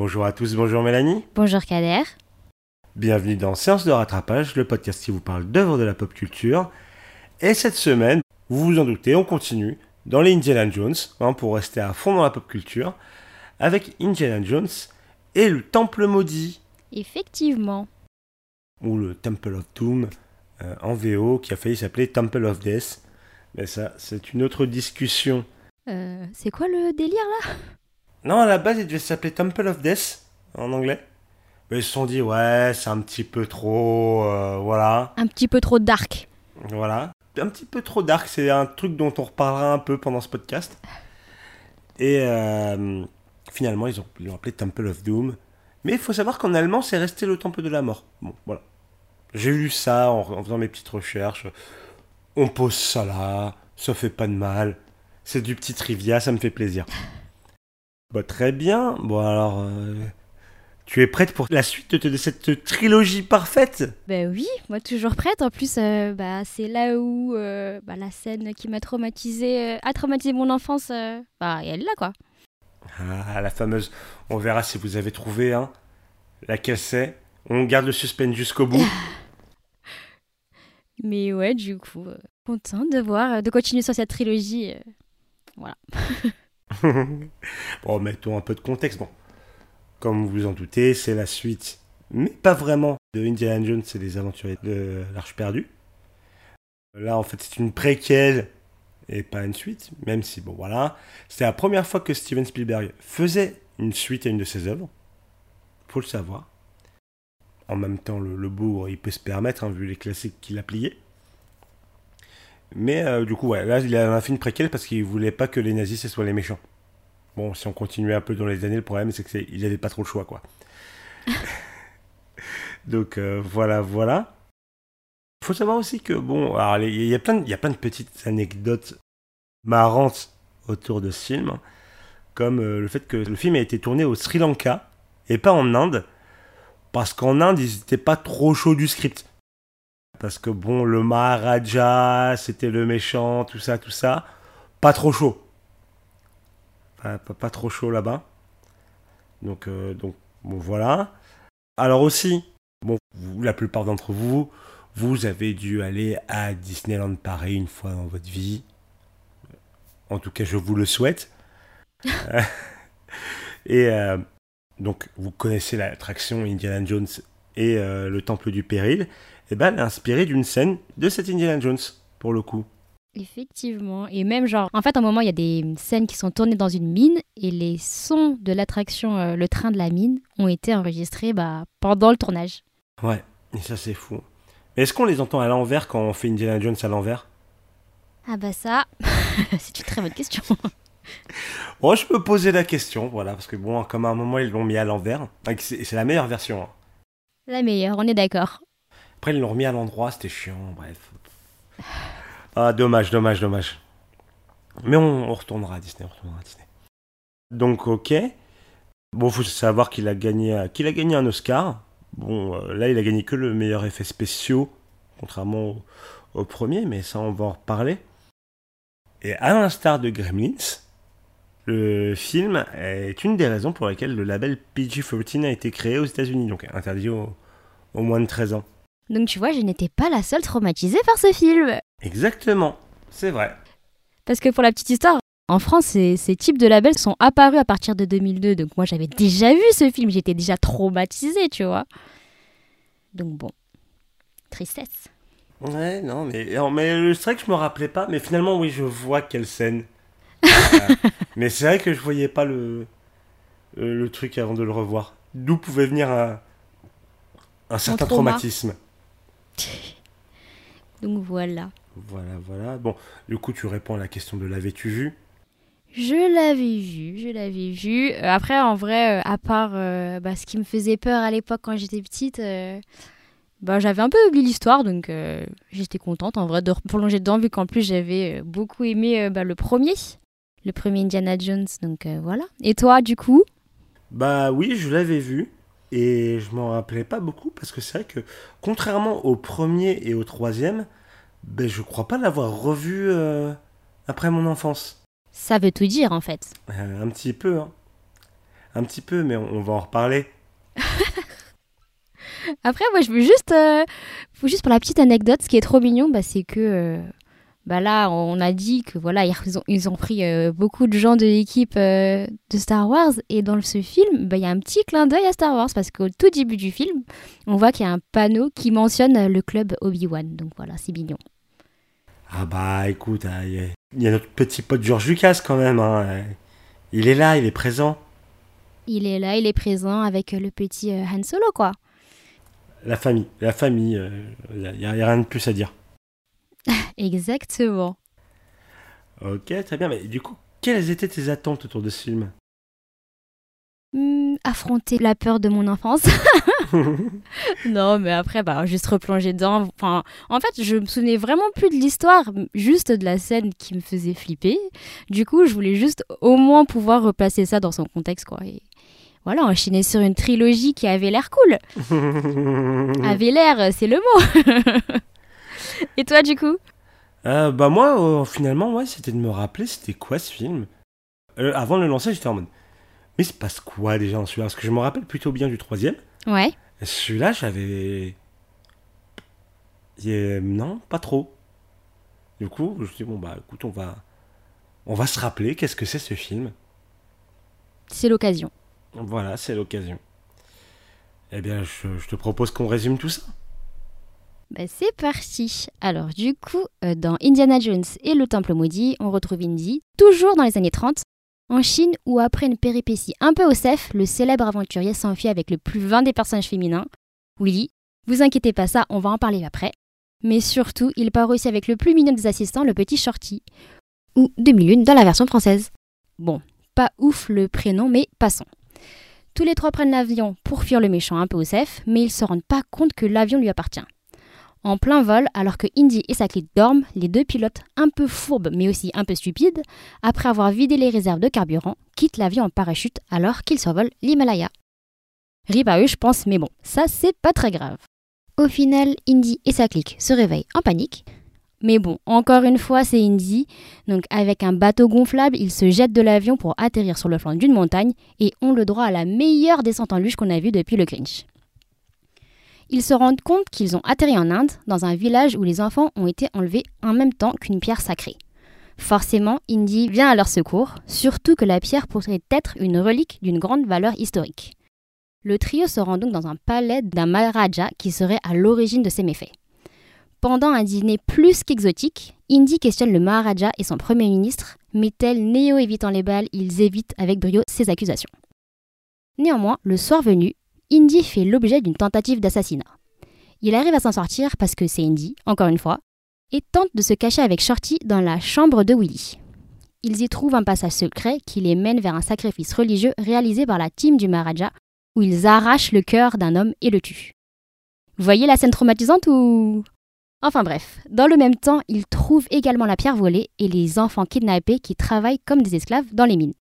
bonjour à tous, bonjour Mélanie. Bonjour Kader. Bienvenue dans Séance de rattrapage, le podcast qui vous parle d'œuvres de la pop culture. Et cette semaine, vous vous en doutez, on continue dans les Indiana Jones, hein, pour rester à fond dans la pop culture, avec Indiana Jones et le Temple Maudit. Effectivement. Ou le Temple of Doom euh, en VO, qui a failli s'appeler Temple of Death. Mais ça, c'est une autre discussion. Euh, c'est quoi le délire là? Non, à la base, il devait s'appeler Temple of Death en anglais. Mais ils se sont dit, ouais, c'est un petit peu trop. euh, voilà. Un petit peu trop dark. Voilà. Un petit peu trop dark, c'est un truc dont on reparlera un peu pendant ce podcast. Et euh, finalement, ils ont- ils l'ont appelé Temple of Doom. Mais il faut savoir qu'en allemand, c'est resté le Temple de la Mort. Bon, voilà. J'ai lu ça en, en faisant mes petites recherches. On pose ça là, ça fait pas de mal. C'est du petit trivia, ça me fait plaisir. Bah, très bien. Bon, alors. euh, tu es prête pour la suite de, de cette trilogie parfaite? Ben oui, moi toujours prête. En plus, euh, bah, c'est là où euh, bah, la scène qui m'a traumatisé, a traumatisé mon enfance, bah, elle est là quoi. Ah, la fameuse. On verra si vous avez trouvé, hein. Laquelle c'est On garde le suspense jusqu'au bout. Mais ouais, du coup, contente de voir, de continuer sur cette trilogie. voilà. bon, mettons un peu de contexte. Bon, comme vous vous en doutez, c'est la suite, mais pas vraiment, de Indiana Jones et les aventuriers de l'Arche perdue. Là, en fait, c'est une préquelle et pas une suite, même si, bon, voilà. C'est la première fois que Steven Spielberg faisait une suite à une de ses œuvres. Faut le savoir. En même temps, le, le bourg, il peut se permettre, hein, vu les classiques qu'il a pliés. Mais euh, du coup, là, il a fait une préquelle parce qu'il voulait pas que les nazis, ce soient les méchants. Bon, si on continuait un peu dans les années, le problème, c'est qu'il n'avait pas trop le choix, quoi. Donc, euh, voilà, voilà. Il faut savoir aussi que, bon, il y, a plein de- y a plein de petites anecdotes marrantes autour de ce film, comme euh, le fait que le film a été tourné au Sri Lanka et pas en Inde, parce qu'en Inde, ils n'étaient pas trop chauds du script. Parce que bon, le Maharaja, c'était le méchant, tout ça, tout ça. Pas trop chaud. Pas, pas- pas trop chaud là-bas. Donc, euh, donc, bon, voilà. Alors aussi, bon, vous, la plupart d'entre vous, vous avez dû aller à Disneyland Paris une fois dans votre vie. En tout cas, je vous le souhaite. Et euh, donc, vous connaissez l'attraction Indiana Jones et euh, le Temple du Péril eh ben, elle est inspirée d'une scène de cet Indiana Jones, pour le coup. Effectivement. Et même genre, en fait, à un moment, il y a des scènes qui sont tournées dans une mine et les sons de l'attraction euh, Le Train de la Mine ont été enregistrés bah, pendant le tournage. Ouais, et ça c'est fou. Mais est-ce qu'on les entend à l'envers quand on fait Indiana Jones à l'envers? Ah bah ça, c'est une très bonne question. Bon, je peux poser la question, voilà, parce que bon, comme à un moment ils l'ont mis à l'envers, c'est la meilleure version. hein. La meilleure, on est d'accord. Après, ils l'ont remis à l'endroit, c'était chiant, bref. Ah, dommage, dommage, dommage. Mais on, retournera à Disney, on retournera à Disney. Donc, ok. Bon, faut savoir qu'il a gagné, qu'il a gagné un Oscar. Bon, euh, là, il a gagné que le meilleur effet spéciaux, contrairement au, au premier, mais ça, on va en reparler. Et à l'instar de Gremlins, le film est une des raisons pour lesquelles le label PG-13 a été créé aux États-Unis, donc interdit aux moins de 13 ans. Donc tu vois, je n'étais pas la seule traumatisée par ce film. Exactement, c'est vrai. Parce que pour la petite histoire, en France, ces, ces types de labels sont apparus à partir de 2002. Donc moi, j'avais déjà vu ce film, j'étais déjà traumatisée, tu vois. Donc bon, tristesse. Ouais, non, mais, mais c'est vrai que je me rappelais pas, mais finalement, oui, je vois quelle scène. Euh, mais c'est vrai que je voyais pas le, le, le truc avant de le revoir. D'où pouvait venir un, un certain trauma. traumatisme. Donc voilà. Voilà, voilà. Bon, du coup, tu réponds à la question de l'avais-tu vu? Je l'avais vu, je l'avais vu. Euh, après, en vrai, euh, à part euh, bah, ce qui me faisait peur à l'époque quand j'étais petite, bah, j'avais un peu oublié l'histoire, donc j'étais contente en vrai de prolonger dedans, vu qu'en plus j'avais beaucoup aimé bah, le premier, le premier Indiana Jones, donc voilà. Et toi, du coup? Bah oui, je l'avais vu. Et je m'en rappelais pas beaucoup parce que c'est vrai que, contrairement au premier et au troisième, ben, je crois pas l'avoir revu euh, après mon enfance. Ça veut tout dire en fait. Euh, un petit peu. hein. un petit peu, mais on, va en reparler. Après, moi, je veux juste, euh, juste pour la petite anecdote, ce qui est trop mignon, bah, c'est que bah là, on a dit que voilà, ils ont, ils ont pris euh, beaucoup de gens de l'équipe de Star Wars, et dans ce film, bah, il y a un petit clin d'œil à Star Wars parce qu'au tout début du film, on voit qu'il y a un panneau qui mentionne le club Obi-Wan. Donc voilà, c'est mignon. Ah bah écoute, hein, il y, a notre petit pote George Lucas quand même. Hein. Il est là, il est présent. Il est là, il est présent avec le petit euh, Han Solo, quoi. La famille, la famille, il euh, n'y a, rien de plus à dire. Exactement. Ok, très bien. Mais du coup, quelles étaient tes attentes autour de ce film? Hmm, Affronter la peur de mon enfance. non, mais après, bah, juste replonger dedans. Enfin, en fait, je me souvenais vraiment plus de l'histoire, juste de la scène qui me faisait flipper. Du coup, je voulais juste au moins pouvoir replacer ça dans son contexte, quoi. Et voilà, enchaîner sur une trilogie qui avait l'air cool. avait l'air, c'est le mot. Et toi, du coup euh, Bah moi, euh, finalement, ouais, c'était de me rappeler, c'était quoi ce film euh, Avant de le lancer, j'étais en mode, mais c'est passe quoi déjà en celui-là? Parce que je me rappelle plutôt bien du troisième. Ouais. Celui-là, j'avais. Non, pas trop. Du coup, je me suis dit, bon, bah écoute, on va, on va se rappeler qu'est-ce que c'est ce film. C'est l'occasion. Voilà, c'est l'occasion. Eh bien, je, te propose qu'on résume tout ça. Bah, c'est parti. Alors, du coup, euh, dans Indiana Jones et le Temple Maudit, on retrouve Indy, toujours dans les années 30, en Chine, où après une péripétie un peu au cef, le célèbre aventurier s'enfuit avec le plus vain des personnages féminins, Willy. Vous inquiétez pas, ça, on va en parler après. Mais surtout, il part aussi avec le plus mignon des assistants, le petit Shorty. Ou demi-lune dans la version française. Bon, pas ouf le prénom, mais passons. Tous les trois prennent l'avion pour fuir le méchant un peu au cef, mais ils se rendent pas compte que l'avion lui appartient. En plein vol, alors que Indy et sa clique dorment, les deux pilotes, un peu fourbes mais aussi un peu stupides, après avoir vidé les réserves de carburant, quittent l'avion en parachute alors qu'ils survolent l'Himalaya. Rip à eux, je pense, mais bon, ça c'est pas très grave. Au final, Indy et sa clique se réveillent en panique. Mais bon, encore une fois, c'est Indy. Donc, avec un bateau gonflable, ils se jettent de l'avion pour atterrir sur le flanc d'une montagne et ont le droit à la meilleure descente en luge qu'on a vue depuis le Grinch ils se rendent compte qu'ils ont atterri en Inde, dans un village où les enfants ont été enlevés en même temps qu'une pierre sacrée. Forcément, Indy vient à leur secours, surtout que la pierre pourrait être une relique d'une grande valeur historique. Le trio se rend donc dans un palais d'un Maharaja qui serait à l'origine de ces méfaits. Pendant un dîner plus qu'exotique, Indy questionne le Maharaja et son premier ministre, mais tel Néo évitant les balles, ils évitent avec brio ces accusations. Néanmoins, le soir venu, Indy fait l'objet d'une tentative d'assassinat. Il arrive à s'en sortir parce que c'est Indy, encore une fois, et tente de se cacher avec Shorty dans la chambre de Willy. Ils y trouvent un passage secret qui les mène vers un sacrifice religieux réalisé par la team du Maharaja, où ils arrachent le cœur d'un homme et le tuent. Vous voyez la scène traumatisante ou... Enfin bref, dans le même temps, ils trouvent également la pierre volée et les enfants kidnappés qui travaillent comme des esclaves dans les mines.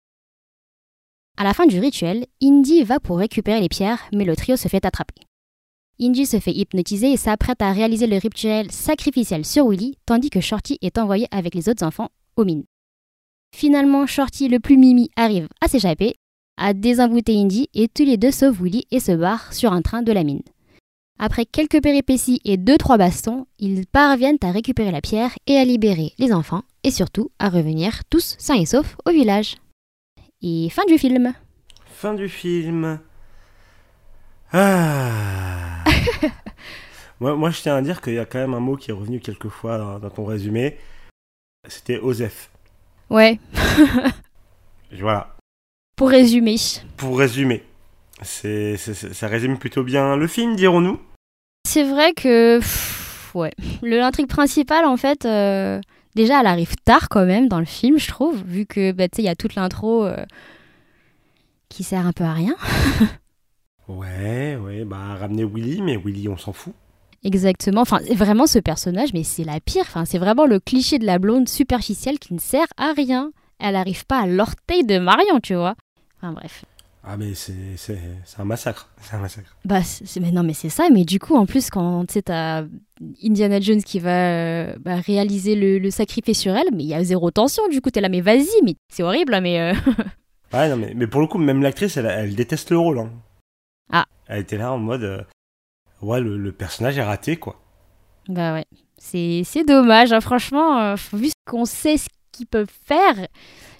À la fin du rituel, Indy va pour récupérer les pierres, mais le trio se fait attraper. Indy se fait hypnotiser et s'apprête à réaliser le rituel sacrificiel sur Willy, tandis que Shorty est envoyé avec les autres enfants aux mines. Finalement, Shorty, le plus mimi, arrive à s'échapper, à désembouter Indy et tous les deux sauvent Willy et se barrent sur un train de la mine. Après quelques péripéties et deux trois bastons, ils parviennent à récupérer la pierre et à libérer les enfants et surtout à revenir tous sains et saufs au village. Et fin du film. Fin du film. Ah. moi, moi, je tiens à dire qu'il y a quand même un mot qui est revenu quelques fois dans, ton résumé. C'était Osef. Ouais. voilà. Pour résumer. Pour résumer. C'est, ça résume plutôt bien le film, dirons-nous. C'est vrai que. ouais. L'intrigue principale, en fait. Euh, Déjà, elle arrive tard quand même dans le film, je trouve, vu que bah, il y a toute l'intro euh, qui sert un peu à rien. ouais, ouais, bah ramener Willy, mais Willy, on s'en fout. Exactement. Enfin, vraiment ce personnage, mais c'est la pire. Enfin, c'est vraiment le cliché de la blonde superficielle qui ne sert à rien. Elle n'arrive pas à l'orteil de Marion, tu vois. Enfin bref. Ah mais c'est un massacre, c'est un massacre. Bah mais non mais c'est ça, mais du coup en plus quand tu sais t'as Indiana Jones qui va euh, bah, réaliser le, le, sacrifice sur elle, mais il y a zéro tension du coup t'es là mais vas-y mais c'est horrible mais. Euh. Ouais, non, mais, mais pour le coup, même l'actrice, elle, elle déteste le rôle. hein. Ah. Elle était là en mode. euh, ouais, le, le personnage est raté, quoi. Bah ouais. C'est dommage, hein. franchement, vu qu'on sait ce qu'ils peuvent faire,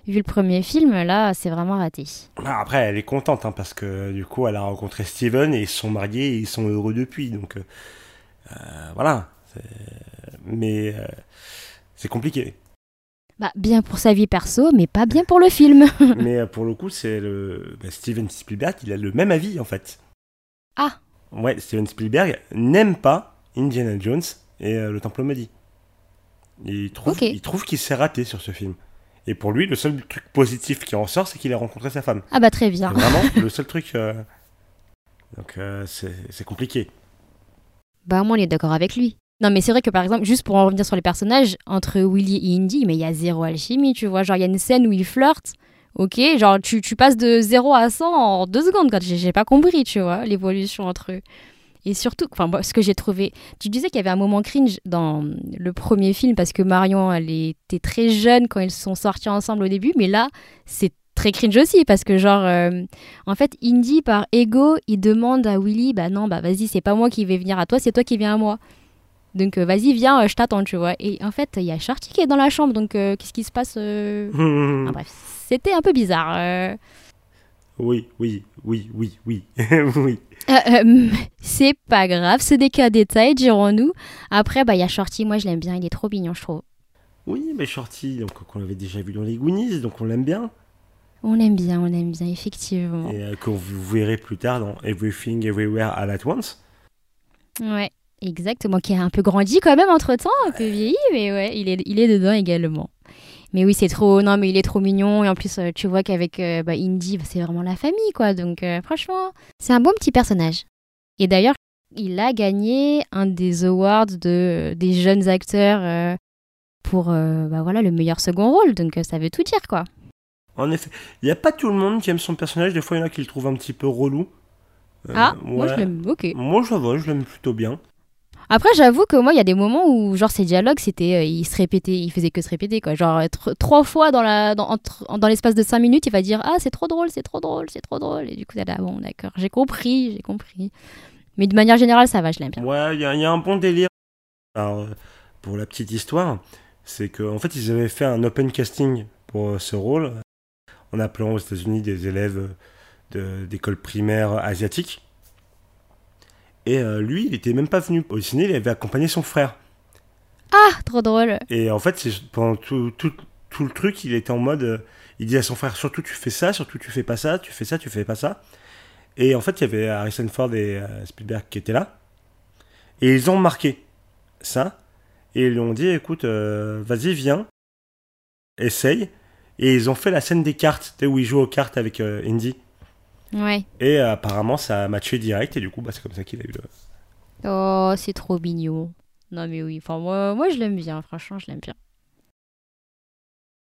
vu le premier film, là, c'est vraiment raté. Après, elle est contente, hein, parce que du coup, elle a rencontré Steven et ils sont mariés et ils sont heureux depuis. Donc, euh, euh, voilà. Mais euh, c'est compliqué. Bah, bien pour sa vie perso, mais pas bien pour le film. Mais pour le coup, c'est le bah, Steven Spielberg, il a le même avis en fait. Ah. Ouais, Steven Spielberg n'aime pas Indiana Jones et euh, le Temple maudit. Il trouve, il trouve qu'il s'est raté sur ce film. Et pour lui, le seul truc positif qui en sort, c'est qu'il a rencontré sa femme. Ah bah très C'est bien. vraiment le seul truc. euh, Donc euh, c'est compliqué. Bah moi on est d'accord avec lui. Non mais c'est vrai que par exemple, juste pour en revenir sur les personnages, entre Willy et Indy, mais il y a zéro alchimie, tu vois. Genre il y a une scène où ils flirtent, ok, genre tu, tu passes de 0 à 100 en deux secondes, quand j'ai pas compris, tu vois, l'évolution entre eux. Et surtout, enfin ce que j'ai trouvé, tu disais qu'il y avait un moment cringe dans le premier film parce que Marion, elle était très jeune quand ils sont sortis ensemble au début, mais là, c'est très cringe aussi parce que genre, euh, en fait, Indy par ego, il demande à Willy, bah non, bah vas-y, c'est pas moi qui vais venir à toi, c'est toi qui viens à moi. Donc euh, vas-y, viens, euh, je t'attends, tu vois. Et en fait, il y a Sharky qui est dans la chambre, donc qu'est-ce qui se passe euh? Ah, bref, c'était un peu bizarre. Oui, oui, oui, oui, oui, oui. Euh, euh, c'est pas grave, c'est des cas détails, dirons-nous. Après, bah il y a Shorty, moi je l'aime bien, il est trop mignon, je trouve. Oui, mais Shorty, donc qu'on l'avait déjà vu dans les Goonies, donc on l'aime bien. On l'aime bien, on l'aime bien, effectivement. Et euh, que vous verrez plus tard dans Everything Everywhere All At Once. Ouais, exactement, qui a un peu grandi quand même entre temps, un peu vieilli, mais ouais, il est, il est dedans également. Mais oui, c'est trop. Non, mais il est trop mignon. Et en plus, euh, tu vois qu'avec euh, bah, Indy, bah, c'est vraiment la famille, quoi. Donc, euh, franchement, c'est un bon petit personnage. Et d'ailleurs, il a gagné un des awards de, des jeunes acteurs pour bah, voilà, le meilleur second rôle. Donc, ça veut tout dire, quoi. En effet, il n'y a pas tout le monde qui aime son personnage. Des fois, il y en a qui le trouvent un petit peu relou. Euh, ah, moi, je l'aime. Ok. Moi, ça va, je l'aime plutôt bien. Après, j'avoue que moi, il y a des moments où, genre, ces dialogues, c'était, euh, se répétait, il faisait que se répéter, quoi. Genre, euh, tr- trois fois dans l'espace de cinq minutes, il va dire, ah, c'est trop drôle, c'est trop drôle, c'est trop drôle. Et du coup, t'es là, bon, d'accord, j'ai compris, j'ai compris. Mais de manière générale, ça va, je l'aime bien. Ouais, il y, a- un bon délire. Euh, pour la petite histoire, c'est qu'en fait, ils avaient fait un open casting pour euh, ce rôle, en appelant aux États-Unis des élèves de- d'école primaire asiatique. Et euh, lui, il était même pas venu au ciné, il avait accompagné son frère. Ah, trop drôle. Et en fait, c'est pendant tout, tout, tout le truc, il était en mode. euh, il dit à son frère surtout tu fais ça, surtout tu fais pas ça, tu fais ça, tu fais pas ça. Et en fait, il y avait Harrison Ford et euh, Spielberg qui étaient là. Et ils ont marqué ça. Et ils lui ont dit écoute, vas-y, viens, essaye. Et ils ont fait la scène des cartes, où ils jouent aux cartes avec Indy. Ouais. Et euh, apparemment, ça a matché direct. Et du coup, bah, c'est comme ça qu'il a eu le. Oh, c'est trop mignon. Non, mais oui, enfin, moi, moi je l'aime bien, franchement, je l'aime bien.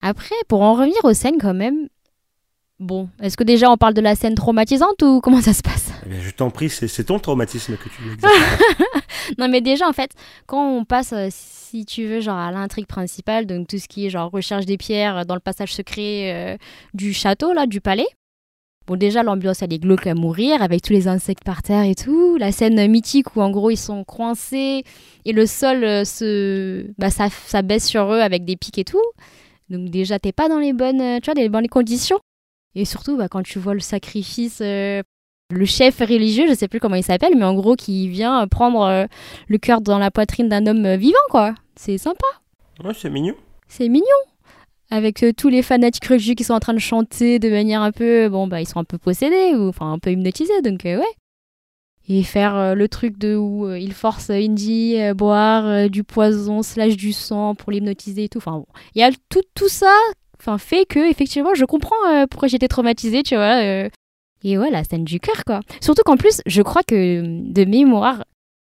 Après, pour en revenir aux scènes, quand même. Bon, est-ce que déjà on parle de la scène traumatisante ou comment ça se passe? Eh bien, je t'en prie, c'est ton traumatisme que tu veux. Non, mais déjà, en fait, quand on passe, euh, si tu veux, genre à l'intrigue principale, donc tout ce qui est genre recherche des pierres dans le passage secret euh, du château, là, du palais. Bon, déjà, l'ambiance, elle est glauque à mourir, avec tous les insectes par terre et tout. La scène mythique où, en gros, ils sont coincés et le sol euh, se... Bah, ça, ça baisse sur eux avec des pics et tout. Donc, déjà, t'es pas dans les bonnes, euh, tu vois, dans les bonnes conditions. Et surtout, bah, quand tu vois le sacrifice... euh, le chef religieux, je sais plus comment il s'appelle, mais en gros qui vient prendre euh, le cœur dans la poitrine d'un homme vivant, quoi. C'est sympa, ouais, c'est mignon. c'est mignon. Avec euh, tous les fanatiques religieux qui sont en train de chanter de manière un peu, bon bah ils sont un peu possédés ou enfin un peu hypnotisés, donc euh, ouais. Et faire euh, le truc de où euh, il force Indy à boire euh, du poison slash du sang pour l'hypnotiser et tout. Enfin bon, il y a tout tout ça, fait que effectivement je comprends euh, pourquoi j'étais traumatisée, tu vois. euh. Et ouais, la scène du cœur, quoi. Surtout qu'en plus, je crois que de mémoire,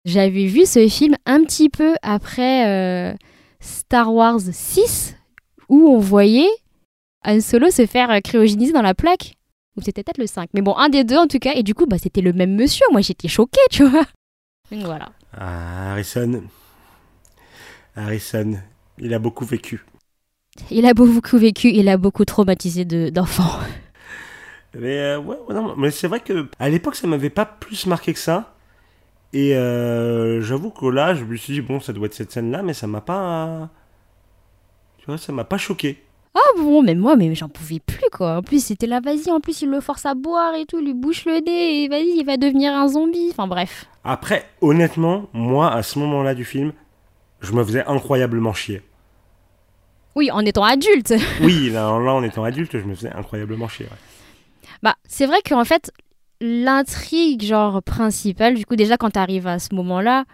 j'avais vu ce film un petit peu après euh, Star Wars 6, où on voyait Han Solo se faire cryogéniser dans la plaque. Ou c'était peut-être le 5. Mais bon, un des deux en tout cas. Et du coup, bah, c'était le même monsieur. Moi, j'étais choquée, tu vois. Donc voilà. Ah, Harrison. Harrison, il a beaucoup vécu. Il a beaucoup vécu, il a beaucoup traumatisé de- d'enfants. Mais, euh, ouais, ouais, non, mais c'est vrai que à l'époque, ça m'avait pas plus marqué que ça. Et euh, j'avoue que là, je me suis dit, bon, ça doit être cette scène-là, mais ça m'a pas. Tu vois, ça m'a pas choqué. Ah bon, mais moi, mais j'en pouvais plus quoi. En plus, c'était là, vas-y, en plus, il le force à boire et tout, il lui bouche le nez, et vas-y, il va devenir un zombie. Enfin bref. Après, honnêtement, moi, à ce moment-là du film, je me faisais incroyablement chier. Oui, en étant adulte. Oui, là, là, en étant adulte, je me faisais incroyablement chier. ouais. Bah, c'est vrai qu'en fait, l'intrigue, genre, principale, du coup, déjà, quand t'arrives à ce moment-là,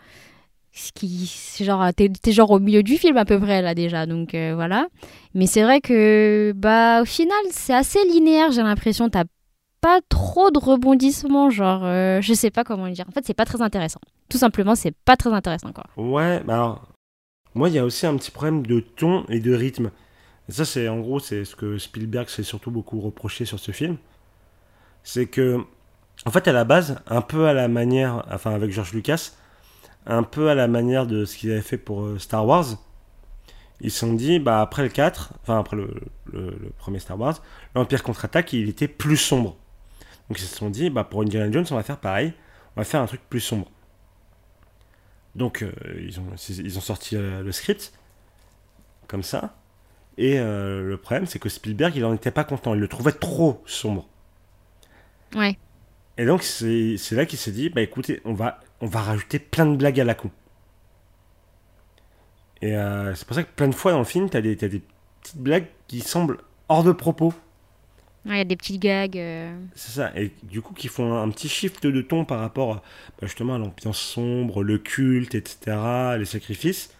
ce qui, genre, t'es, t'es genre au milieu du film à peu près, là, déjà, donc euh, voilà. Mais c'est vrai que, bah, au final, c'est assez linéaire, j'ai l'impression, t'as pas trop de rebondissements, genre, euh, je sais pas comment le dire. En fait, c'est pas très intéressant. Tout simplement, c'est pas très intéressant, quoi. Ouais, bah alors, moi, il y a aussi un petit problème de ton et de rythme. Et ça, c'est en gros, c'est ce que Spielberg s'est surtout beaucoup reproché sur ce film. C'est que, en fait, à la base, un peu à la manière, enfin, avec George Lucas, un peu à la manière de ce qu'ils avaient fait pour euh, Star Wars, ils se sont dit, bah, après le 4, enfin, après le, le- le premier Star Wars, l'Empire contre-attaque, il était plus sombre. Donc, ils se sont dit, bah, pour Indiana Jones, on va faire pareil, on va faire un truc plus sombre. Donc, euh, ils, ont, ils ont sorti euh, le script, comme ça. Et le problème, c'est que Spielberg, il en était pas content. Il le trouvait trop sombre. Ouais. Et donc, c'est c'est là qu'il s'est dit, bah écoutez, on va, on va rajouter plein de blagues à la con. Et euh, c'est pour ça que plein de fois dans le film, t'as des, t'as des petites blagues qui semblent hors de propos. Il y a des petits gags. euh. C'est ça. Et du coup, qui font un, un petit shift de ton par rapport à, bah, justement à l'ambiance sombre, le culte, etc., les sacrifices.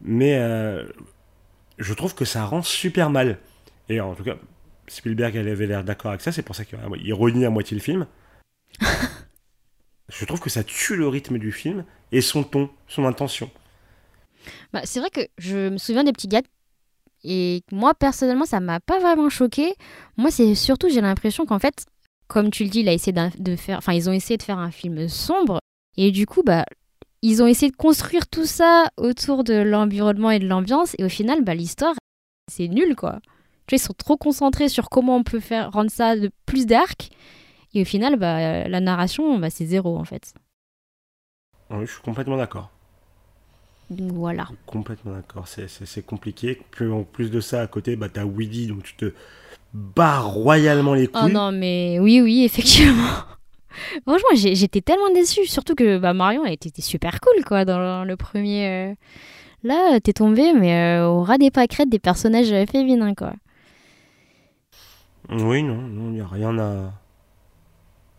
Mais euh, je trouve que ça rend super mal. Et en tout cas, Spielberg elle avait l'air d'accord avec ça, c'est pour ça qu'il renie à moitié le film. je trouve que ça tue le rythme du film et son ton, son intention. Bah, c'est vrai que je me souviens des petits gags. Et moi, personnellement, ça m'a pas vraiment choqué. Moi, c'est surtout, j'ai l'impression qu'en fait, comme tu le dis, ils ont essayé de faire un film sombre. Et du coup, bah, ils ont essayé de construire tout ça autour de l'environnement et de l'ambiance. Et au final, bah, l'histoire, c'est nul, quoi. Tu vois, ils sont trop concentrés sur comment on peut faire rendre ça de plus dark. Et au final, bah, la narration, bah, c'est zéro, en fait. Oui, je suis complètement d'accord. Donc voilà. Complètement d'accord, c'est- compliqué. Puis en plus de ça, à côté, bah, t'as Woody, donc tu te bats royalement les Oh couilles. non, mais oui, oui, effectivement. Franchement, j'étais tellement déçue, surtout que bah, Marion elle était super cool quoi dans le, premier. euh. Là, t'es tombé, mais euh, au ras des pâquerettes des personnages féminins quoi. Oui, non, non, il n'y a rien à.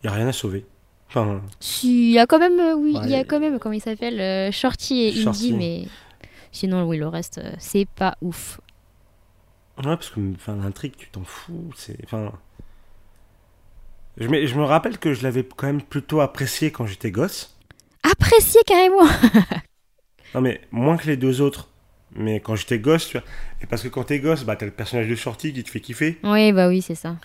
Il a rien à sauver. Enfin, Si, il y a quand même, euh, oui, il y a Ouais. quand même, comment il s'appelle, euh, Shorty et Shorty. Indy, mais sinon, oui, le reste, euh, c'est pas ouf. ouais, parce que enfin, l'intrigue, tu t'en fous. C'est. Enfin. Je me, je me rappelle que je l'avais quand même plutôt apprécié quand j'étais gosse. Apprécié carrément Non, mais moins que les deux autres. Mais quand j'étais gosse, tu vois. Et parce que quand t'es gosse, bah, t'as le personnage de Shorty qui te fait kiffer. Oui, bah oui, c'est ça.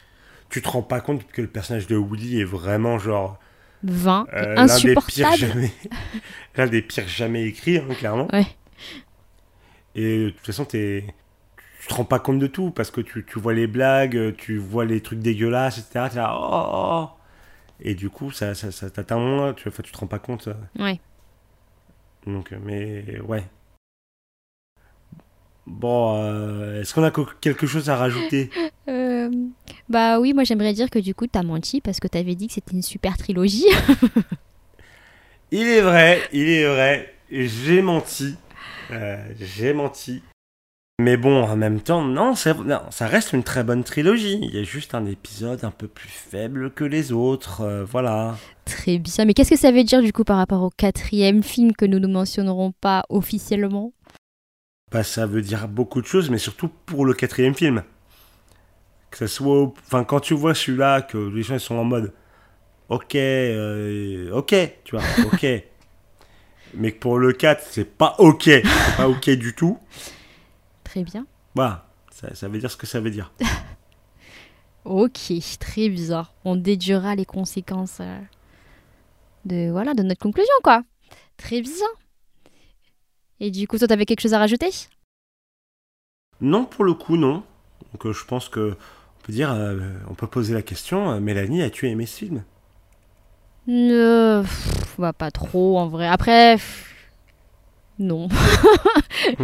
Tu te rends pas compte que le personnage de Woody est vraiment genre. 20, Euh, l'un des pires insupportable. jamais, l'un des pires jamais écrits, hein, clairement. Ouais. Et de toute façon, t'es, tu te rends pas compte de tout parce que tu, tu vois les blagues, tu vois les trucs dégueulasses, etc. T'es là, oh, oh, oh. Et du coup, ça, ça, ça t'atteint moins, tu, enfin, tu te rends pas compte. euh. Ouais. Donc, euh, mais ouais. Bon, euh, est-ce qu'on a quelque chose à rajouter? Euh, bah oui, moi j'aimerais dire que du coup t'as menti parce que t'avais dit que c'était une super trilogie. Il est vrai, il est vrai, j'ai menti. Euh, j'ai menti. Mais bon, en même temps, non, ça, non, ça reste une très bonne trilogie. Il y a juste un épisode un peu plus faible que les autres. euh, voilà. Très bien. Mais qu'est-ce que ça veut dire du coup par rapport au quatrième film que nous ne mentionnerons pas officiellement? Bah, ça veut dire beaucoup de choses, mais surtout pour le quatrième film. Que ça soit. Enfin, quand tu vois celui-là, que les gens ils sont en mode. Ok, euh, ok, tu vois, ok. mais que pour le 4, c'est pas ok. C'est pas ok du tout. Très bien. Voilà. Ça, ça veut dire ce que ça veut dire. Ok, très bizarre. On déduira les conséquences euh, de voilà de notre conclusion quoi. Très bien. Et du coup, toi, t'avais quelque chose à rajouter? Non, pour le coup, non. Donc euh, je pense que peut dire, euh, on peut poser la question, euh, Mélanie, as-tu aimé ce film? Euh, pff, bah, pas trop en vrai. Après, pff, non.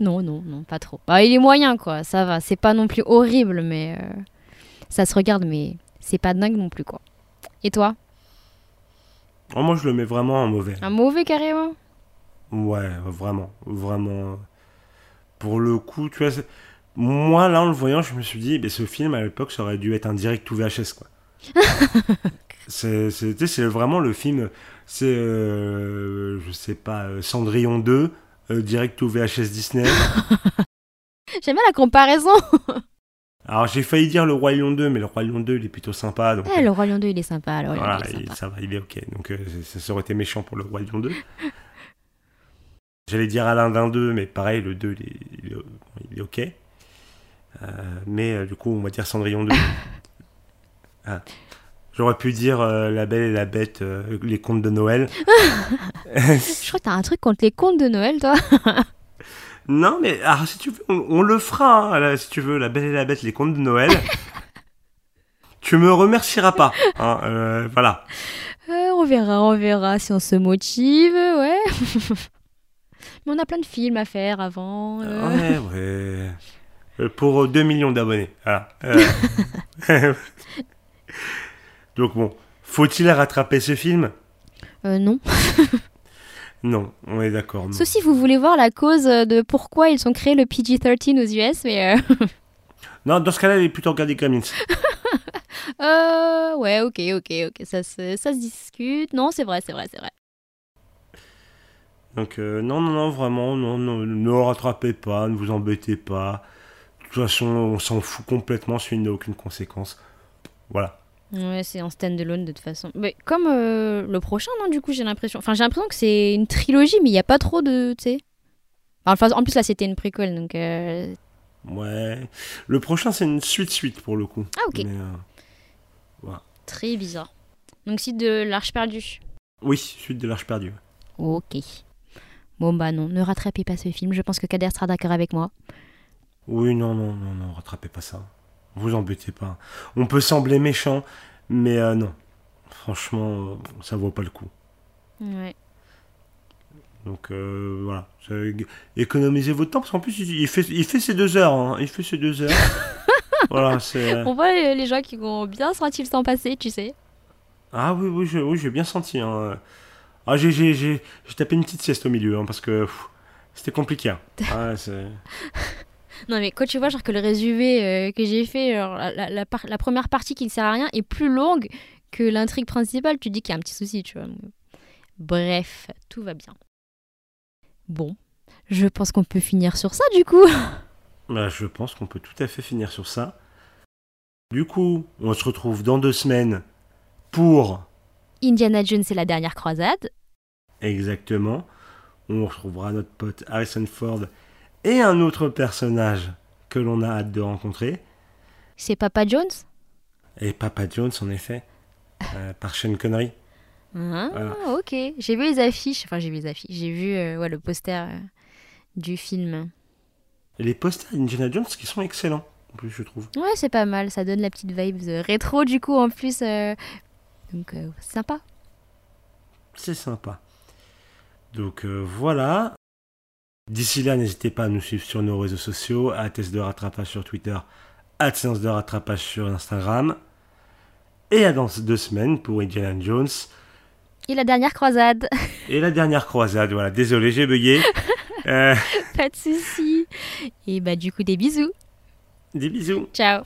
non, non, non, pas trop. Bah, il est moyen quoi, ça va. C'est pas non plus horrible, mais euh, ça se regarde, mais c'est pas dingue non plus quoi. Et toi? Oh, Moi, je le mets vraiment en mauvais. Un mauvais carrément? Ouais, vraiment, vraiment. Pour le coup, tu vois, moi, là, en le voyant, je me suis dit, ben, ce film, à l'époque, ça aurait dû être un direct ou VHS, quoi. c'est vraiment le film, c'est, euh, je sais pas, euh, Cendrillon 2, euh, direct ou VHS Disney. J'aime bien la comparaison. Alors, j'ai failli dire le Roi Lion 2, mais le Roi Lion 2, il est plutôt sympa, donc... Eh, le Roi Lion 2, il est sympa. Le Roi Voilà, 2, il est sympa. ça va, il est ok. Donc euh, ça, ça aurait été méchant pour le Roi Lion 2. J'allais dire Alain d'un 2, mais pareil, le 2, il est, il est- il est ok. Euh, mais euh, du coup, on va dire Cendrillon 2. Ah. J'aurais pu dire euh, La Belle et la Bête, euh, les contes de Noël. Je crois que t'as un truc contre les contes de Noël, toi. non, mais alors, si tu veux, on, on le fera, hein, là, si tu veux, La Belle et la Bête, les contes de Noël. tu me remercieras pas. hein, euh, voilà. On verra, on verra si on se motive, ouais. Mais on a plein de films à faire avant. Ouais, ouais. Euh, Pour euh, 2 millions d'abonnés. Voilà. Euh, Donc bon, faut-il rattraper ce film? Euh, non. Non, on est d'accord. Sauf si vous voulez voir la cause de pourquoi ils ont créé le PG-13 aux US, mais... Euh... Non, dans ce cas-là, il est plutôt regarder Gremlins. euh, ouais, ok, ok, ok, ça se, ça se discute. Non, c'est vrai, c'est vrai, c'est vrai. Donc euh, non, non, non, vraiment, non, non, ne rattrapez pas, ne vous embêtez pas. De toute façon, on s'en fout complètement, ce film n'a aucune conséquence. Voilà. Ouais, c'est en stand-alone de toute façon. Mais comme euh, le prochain, non, du coup, j'ai l'impression... Enfin, j'ai l'impression que c'est une trilogie, mais il n'y a pas trop de... Tu sais... Enfin, en plus, là, c'était une préquelle, donc... euh, Ouais. Le prochain, c'est une suite-suite pour le coup. Ah, ok. Mais, euh, Très bizarre. Donc, site de l'Arche perdue. Oui, suite de l'Arche perdue. Ok. Bon, bah non, ne rattrapez pas ce film. Je pense que Kader sera d'accord avec moi. Oui, non, non, non, non, rattrapez pas ça. Vous embêtez pas. On peut sembler méchant, mais euh, non. Franchement, euh, ça vaut pas le coup. Ouais. Donc euh, voilà. Économisez votre temps, parce qu'en plus, il fait, il fait ses deux heures. hein. Il fait ses deux heures. voilà, c'est. On voit les, gens qui ont bien senti le temps passer, tu sais. Ah oui, oui, j'ai bien senti. hein. Ah, j'ai, tapé une petite sieste au milieu, hein, parce que c'était compliqué. Ah. Non, mais quand tu vois genre que le résumé euh, que j'ai fait, genre, la, la- la par- la première partie qui ne sert à rien est plus longue que l'intrigue principale, tu te dis qu'il y a un petit souci, tu vois. Bref, tout va bien. Bon, je pense qu'on peut finir sur ça du coup. Bah, je pense qu'on peut tout à fait finir sur ça. Du coup, on se retrouve dans deux semaines pour Indiana Jones et la dernière croisade. exactement. On retrouvera notre pote Harrison Ford et un autre personnage que l'on a hâte de rencontrer. C'est Papa Jones? Et Papa Jones, en effet, euh, par Sean Connery. Ah, Voilà. ok. J'ai vu les affiches, enfin j'ai vu les affiches, j'ai vu euh, ouais, le poster euh, du film. Les posters d'Indiana Jones qui sont excellents, en plus, je trouve. Ouais, c'est pas mal, ça donne la petite vibe rétro du coup en plus. euh, Donc c'est sympa. C'est sympa. Donc voilà. D'ici là, n'hésitez pas à nous suivre sur nos réseaux sociaux, à Test de rattrapage sur Twitter, à Séance de rattrapage sur Instagram. Et à dans deux semaines pour Indiana Jones. Et la dernière croisade. Et la dernière croisade, voilà. Désolé, j'ai bugué. Euh, pas de soucis. Et bah du coup des bisous. des bisous. Ciao.